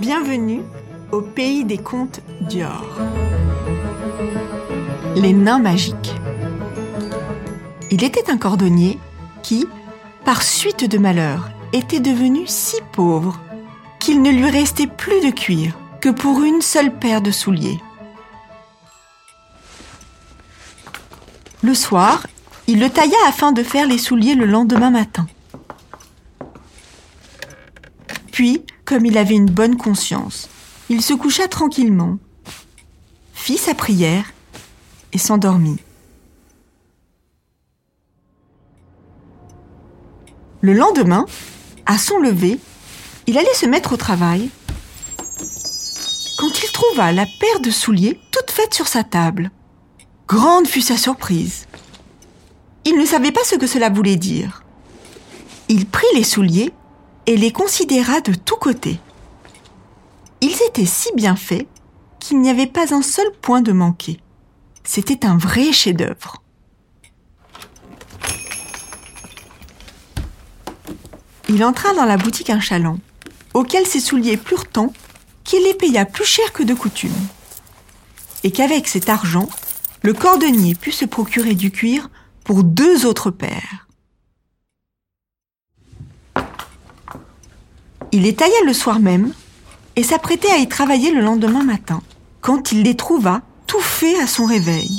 Bienvenue au pays des contes Dior. Les nains magiques. Il était un cordonnier qui, par suite de malheur, était devenu si pauvre qu'il ne lui restait plus de cuir que pour une seule paire de souliers. Le soir, il le tailla afin de faire les souliers le lendemain matin. Puis, comme il avait une bonne conscience, il se coucha tranquillement, fit sa prière et s'endormit. Le lendemain, à son lever, il allait se mettre au travail quand il trouva la paire de souliers toute faite sur sa table. Grande fut sa surprise. Il ne savait pas ce que cela voulait dire. Il prit les souliers et les considéra de tous côtés. Ils étaient si bien faits qu'il n'y avait pas un seul point de manqué. C'était un vrai chef-d'œuvre. Il entra dans la boutique un chaland, auquel ses souliers plurent tant qu'il les paya plus cher que de coutume. Et qu'avec cet argent, le cordonnier put se procurer du cuir pour deux autres paires. Il les tailla le soir même et s'apprêtait à y travailler le lendemain matin, quand il les trouva tout faits à son réveil.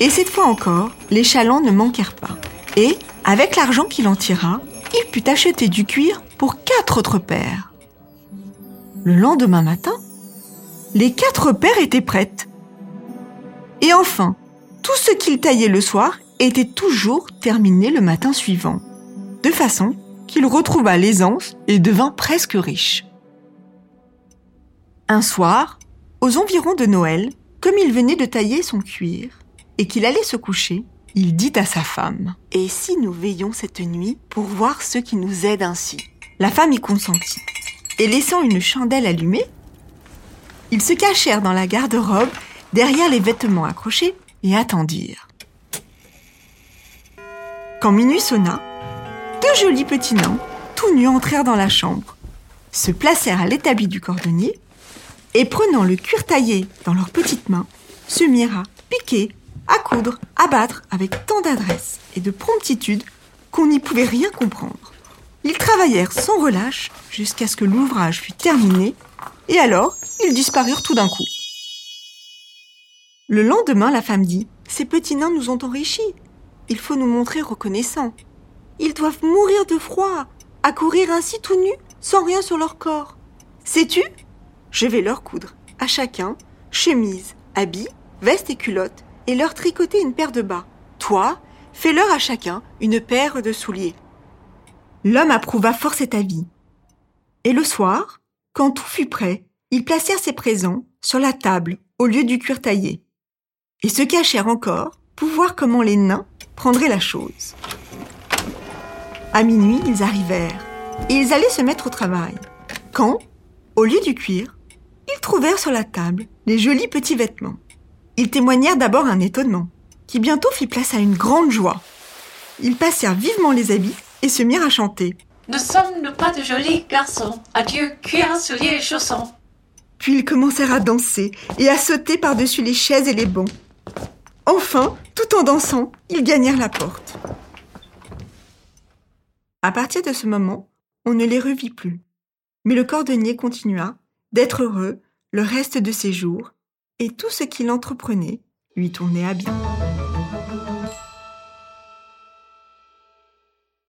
Et cette fois encore, les chalands ne manquèrent pas. Et, avec l'argent qu'il en tira, il put acheter du cuir pour quatre autres paires. Le lendemain matin, les quatre paires étaient prêtes. Et enfin, tout ce qu'il taillait le soir était toujours terminé le matin suivant, de façon qu'il retrouva l'aisance et devint presque riche. Un soir, aux environs de Noël, comme il venait de tailler son cuir et qu'il allait se coucher, il dit à sa femme ⁇ Et si nous veillons cette nuit pour voir ceux qui nous aident ainsi ?⁇ La femme y consentit. Et laissant une chandelle allumée, ils se cachèrent dans la garde-robe, derrière les vêtements accrochés, et attendirent. Quand minuit sonna, deux jolis petits nains, tout nus, entrèrent dans la chambre, se placèrent à l'établi du cordonnier, et prenant le cuir taillé dans leurs petites mains, se mirent à piquer, à coudre, à battre avec tant d'adresse et de promptitude qu'on n'y pouvait rien comprendre. Ils travaillèrent sans relâche jusqu'à ce que l'ouvrage fût terminé, et alors ils disparurent tout d'un coup. Le lendemain, la femme dit Ces petits nains nous ont enrichis. Il faut nous montrer reconnaissants. Ils doivent mourir de froid, à courir ainsi tout nus, sans rien sur leur corps. Sais-tu? Je vais leur coudre, à chacun, chemise, habits, veste et culotte, et leur tricoter une paire de bas. Toi, fais-leur à chacun une paire de souliers. L'homme approuva fort cet avis. Et le soir, quand tout fut prêt, ils placèrent ses présents sur la table au lieu du cuir taillé, et se cachèrent encore pour voir comment les nains prendraient la chose. À minuit, ils arrivèrent, et ils allaient se mettre au travail. Quand, au lieu du cuir, ils trouvèrent sur la table les jolis petits vêtements. Ils témoignèrent d'abord un étonnement, qui bientôt fit place à une grande joie. Ils passèrent vivement les habits et se mirent à chanter. Ne sommes-nous pas de jolis garçons Adieu, cuir, souliers et chaussons. Puis ils commencèrent à danser et à sauter par-dessus les chaises et les bancs. Enfin, tout en dansant, ils gagnèrent la porte. À partir de ce moment, on ne les revit plus. Mais le cordonnier continua d'être heureux le reste de ses jours, et tout ce qu'il entreprenait lui tournait à bien.